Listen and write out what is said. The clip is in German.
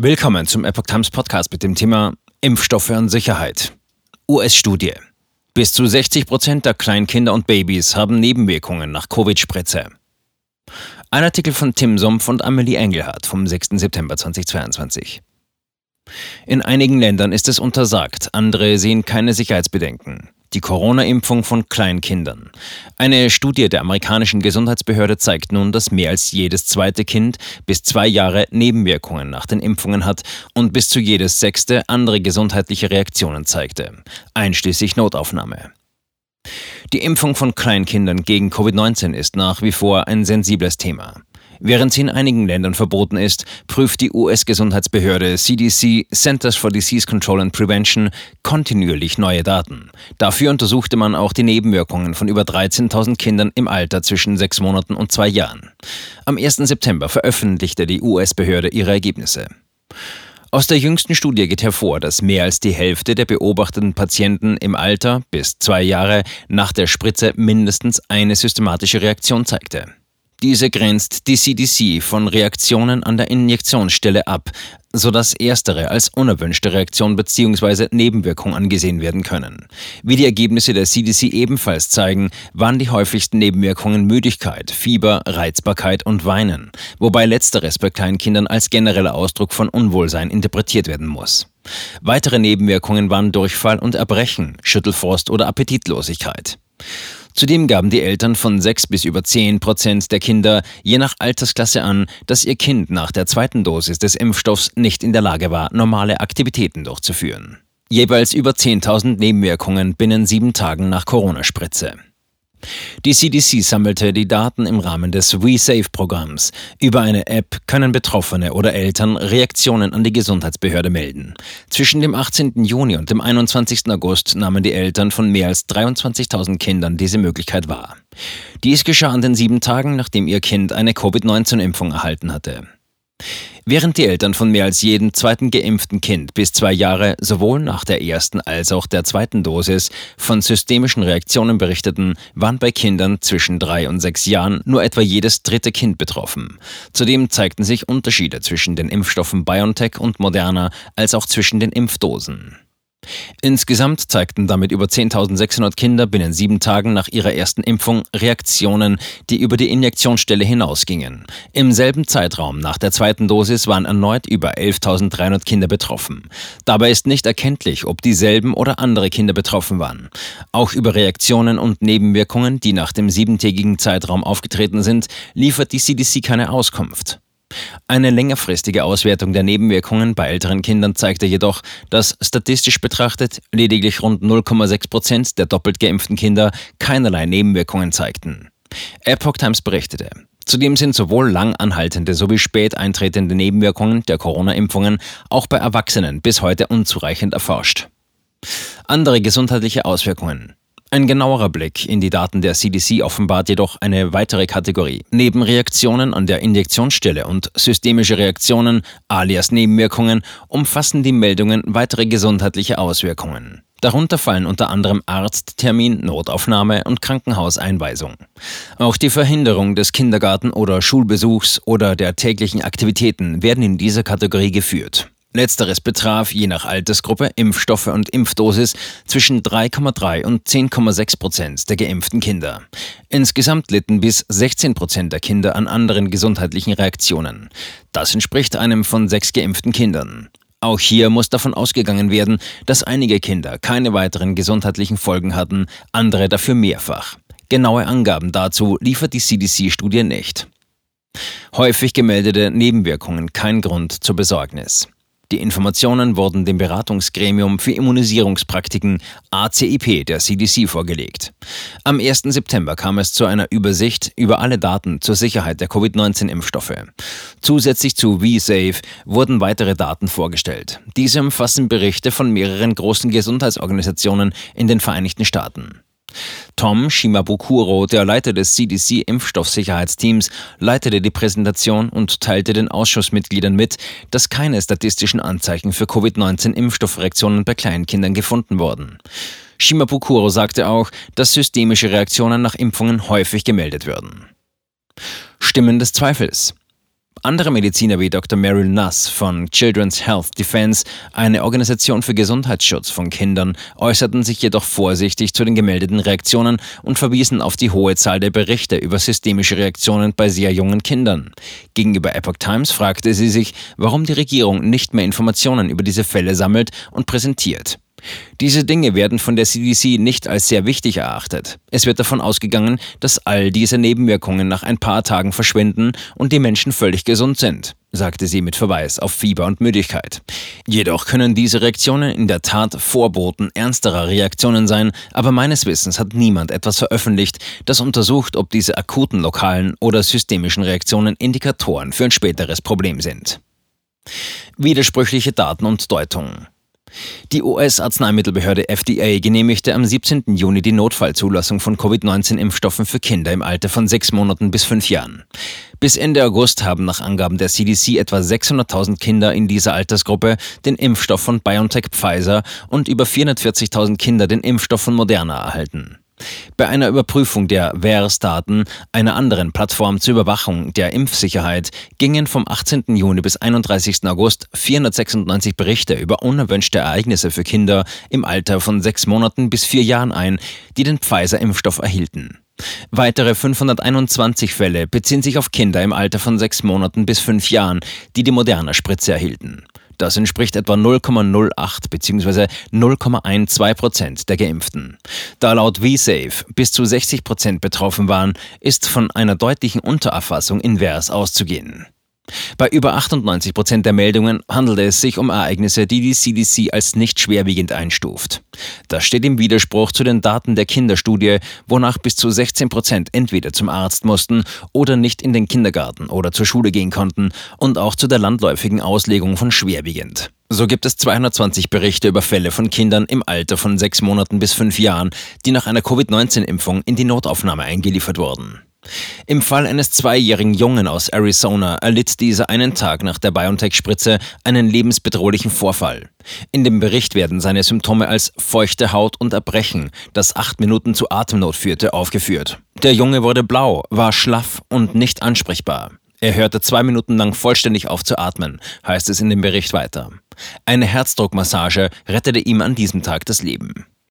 Willkommen zum Epoch Times Podcast mit dem Thema Impfstoffe und Sicherheit. US-Studie. Bis zu 60 Prozent der Kleinkinder und Babys haben Nebenwirkungen nach Covid-Spritze. Ein Artikel von Tim Sumpf und Amelie Engelhardt vom 6. September 2022. In einigen Ländern ist es untersagt, andere sehen keine Sicherheitsbedenken die Corona-Impfung von Kleinkindern. Eine Studie der amerikanischen Gesundheitsbehörde zeigt nun, dass mehr als jedes zweite Kind bis zwei Jahre Nebenwirkungen nach den Impfungen hat und bis zu jedes sechste andere gesundheitliche Reaktionen zeigte, einschließlich Notaufnahme. Die Impfung von Kleinkindern gegen Covid-19 ist nach wie vor ein sensibles Thema. Während sie in einigen Ländern verboten ist, prüft die US-Gesundheitsbehörde CDC Centers for Disease Control and Prevention kontinuierlich neue Daten. Dafür untersuchte man auch die Nebenwirkungen von über 13.000 Kindern im Alter zwischen sechs Monaten und zwei Jahren. Am 1. September veröffentlichte die US-Behörde ihre Ergebnisse. Aus der jüngsten Studie geht hervor, dass mehr als die Hälfte der beobachteten Patienten im Alter bis zwei Jahre nach der Spritze mindestens eine systematische Reaktion zeigte. Diese grenzt die CDC von Reaktionen an der Injektionsstelle ab, sodass erstere als unerwünschte Reaktion bzw. Nebenwirkung angesehen werden können. Wie die Ergebnisse der CDC ebenfalls zeigen, waren die häufigsten Nebenwirkungen Müdigkeit, Fieber, Reizbarkeit und Weinen, wobei letzteres bei Kleinkindern als genereller Ausdruck von Unwohlsein interpretiert werden muss. Weitere Nebenwirkungen waren Durchfall und Erbrechen, Schüttelfrost oder Appetitlosigkeit. Zudem gaben die Eltern von 6 bis über 10 Prozent der Kinder je nach Altersklasse an, dass ihr Kind nach der zweiten Dosis des Impfstoffs nicht in der Lage war, normale Aktivitäten durchzuführen. Jeweils über 10.000 Nebenwirkungen binnen sieben Tagen nach Corona-Spritze. Die CDC sammelte die Daten im Rahmen des WeSafe-Programms. Über eine App können Betroffene oder Eltern Reaktionen an die Gesundheitsbehörde melden. Zwischen dem 18. Juni und dem 21. August nahmen die Eltern von mehr als 23.000 Kindern diese Möglichkeit wahr. Dies geschah an den sieben Tagen, nachdem ihr Kind eine Covid-19-Impfung erhalten hatte. Während die Eltern von mehr als jedem zweiten geimpften Kind bis zwei Jahre sowohl nach der ersten als auch der zweiten Dosis von systemischen Reaktionen berichteten, waren bei Kindern zwischen drei und sechs Jahren nur etwa jedes dritte Kind betroffen. Zudem zeigten sich Unterschiede zwischen den Impfstoffen BioNTech und Moderna als auch zwischen den Impfdosen. Insgesamt zeigten damit über 10.600 Kinder binnen sieben Tagen nach ihrer ersten Impfung Reaktionen, die über die Injektionsstelle hinausgingen. Im selben Zeitraum nach der zweiten Dosis waren erneut über 11.300 Kinder betroffen. Dabei ist nicht erkenntlich, ob dieselben oder andere Kinder betroffen waren. Auch über Reaktionen und Nebenwirkungen, die nach dem siebentägigen Zeitraum aufgetreten sind, liefert die CDC keine Auskunft. Eine längerfristige Auswertung der Nebenwirkungen bei älteren Kindern zeigte jedoch, dass statistisch betrachtet lediglich rund 0,6 Prozent der doppelt geimpften Kinder keinerlei Nebenwirkungen zeigten. Epoch Times berichtete, Zudem sind sowohl lang anhaltende sowie spät eintretende Nebenwirkungen der Corona-Impfungen auch bei Erwachsenen bis heute unzureichend erforscht. Andere gesundheitliche Auswirkungen. Ein genauerer Blick in die Daten der CDC offenbart jedoch eine weitere Kategorie. Neben Reaktionen an der Injektionsstelle und systemische Reaktionen alias Nebenwirkungen umfassen die Meldungen weitere gesundheitliche Auswirkungen. Darunter fallen unter anderem Arzttermin, Notaufnahme und Krankenhauseinweisung. Auch die Verhinderung des Kindergarten- oder Schulbesuchs oder der täglichen Aktivitäten werden in dieser Kategorie geführt. Letzteres betraf je nach Altersgruppe, Impfstoffe und Impfdosis zwischen 3,3 und 10,6 Prozent der geimpften Kinder. Insgesamt litten bis 16 Prozent der Kinder an anderen gesundheitlichen Reaktionen. Das entspricht einem von sechs geimpften Kindern. Auch hier muss davon ausgegangen werden, dass einige Kinder keine weiteren gesundheitlichen Folgen hatten, andere dafür mehrfach. Genaue Angaben dazu liefert die CDC-Studie nicht. Häufig gemeldete Nebenwirkungen kein Grund zur Besorgnis. Die Informationen wurden dem Beratungsgremium für Immunisierungspraktiken ACIP der CDC vorgelegt. Am 1. September kam es zu einer Übersicht über alle Daten zur Sicherheit der Covid-19-Impfstoffe. Zusätzlich zu VSafe wurden weitere Daten vorgestellt. Diese umfassen Berichte von mehreren großen Gesundheitsorganisationen in den Vereinigten Staaten. Tom Shimabukuro, der Leiter des CDC-Impfstoffsicherheitsteams, leitete die Präsentation und teilte den Ausschussmitgliedern mit, dass keine statistischen Anzeichen für Covid-19-Impfstoffreaktionen bei Kleinkindern gefunden wurden. Shimabukuro sagte auch, dass systemische Reaktionen nach Impfungen häufig gemeldet würden. Stimmen des Zweifels. Andere Mediziner wie Dr. Meryl Nuss von Children's Health Defense, eine Organisation für Gesundheitsschutz von Kindern, äußerten sich jedoch vorsichtig zu den gemeldeten Reaktionen und verwiesen auf die hohe Zahl der Berichte über systemische Reaktionen bei sehr jungen Kindern. Gegenüber Epoch Times fragte sie sich, warum die Regierung nicht mehr Informationen über diese Fälle sammelt und präsentiert. Diese Dinge werden von der CDC nicht als sehr wichtig erachtet. Es wird davon ausgegangen, dass all diese Nebenwirkungen nach ein paar Tagen verschwinden und die Menschen völlig gesund sind, sagte sie mit Verweis auf Fieber und Müdigkeit. Jedoch können diese Reaktionen in der Tat Vorboten ernsterer Reaktionen sein, aber meines Wissens hat niemand etwas veröffentlicht, das untersucht, ob diese akuten lokalen oder systemischen Reaktionen Indikatoren für ein späteres Problem sind. Widersprüchliche Daten und Deutungen. Die US-Arzneimittelbehörde FDA genehmigte am 17. Juni die Notfallzulassung von Covid-19-Impfstoffen für Kinder im Alter von sechs Monaten bis fünf Jahren. Bis Ende August haben nach Angaben der CDC etwa 600.000 Kinder in dieser Altersgruppe den Impfstoff von BioNTech Pfizer und über 440.000 Kinder den Impfstoff von Moderna erhalten. Bei einer Überprüfung der VERS-Daten, einer anderen Plattform zur Überwachung der Impfsicherheit, gingen vom 18. Juni bis 31. August 496 Berichte über unerwünschte Ereignisse für Kinder im Alter von sechs Monaten bis vier Jahren ein, die den Pfizer-Impfstoff erhielten. Weitere 521 Fälle beziehen sich auf Kinder im Alter von sechs Monaten bis fünf Jahren, die die Moderna-Spritze erhielten. Das entspricht etwa 0,08 bzw. 0,12 Prozent der Geimpften. Da laut VSafe bis zu 60 Prozent betroffen waren, ist von einer deutlichen Untererfassung invers auszugehen. Bei über 98 Prozent der Meldungen handelte es sich um Ereignisse, die die CDC als nicht schwerwiegend einstuft. Das steht im Widerspruch zu den Daten der Kinderstudie, wonach bis zu 16 Prozent entweder zum Arzt mussten oder nicht in den Kindergarten oder zur Schule gehen konnten und auch zu der landläufigen Auslegung von schwerwiegend. So gibt es 220 Berichte über Fälle von Kindern im Alter von sechs Monaten bis fünf Jahren, die nach einer Covid-19-Impfung in die Notaufnahme eingeliefert wurden. Im Fall eines zweijährigen Jungen aus Arizona erlitt dieser einen Tag nach der BioNTech-Spritze einen lebensbedrohlichen Vorfall. In dem Bericht werden seine Symptome als feuchte Haut und Erbrechen, das acht Minuten zu Atemnot führte, aufgeführt. Der Junge wurde blau, war schlaff und nicht ansprechbar. Er hörte zwei Minuten lang vollständig auf zu atmen, heißt es in dem Bericht weiter. Eine Herzdruckmassage rettete ihm an diesem Tag das Leben.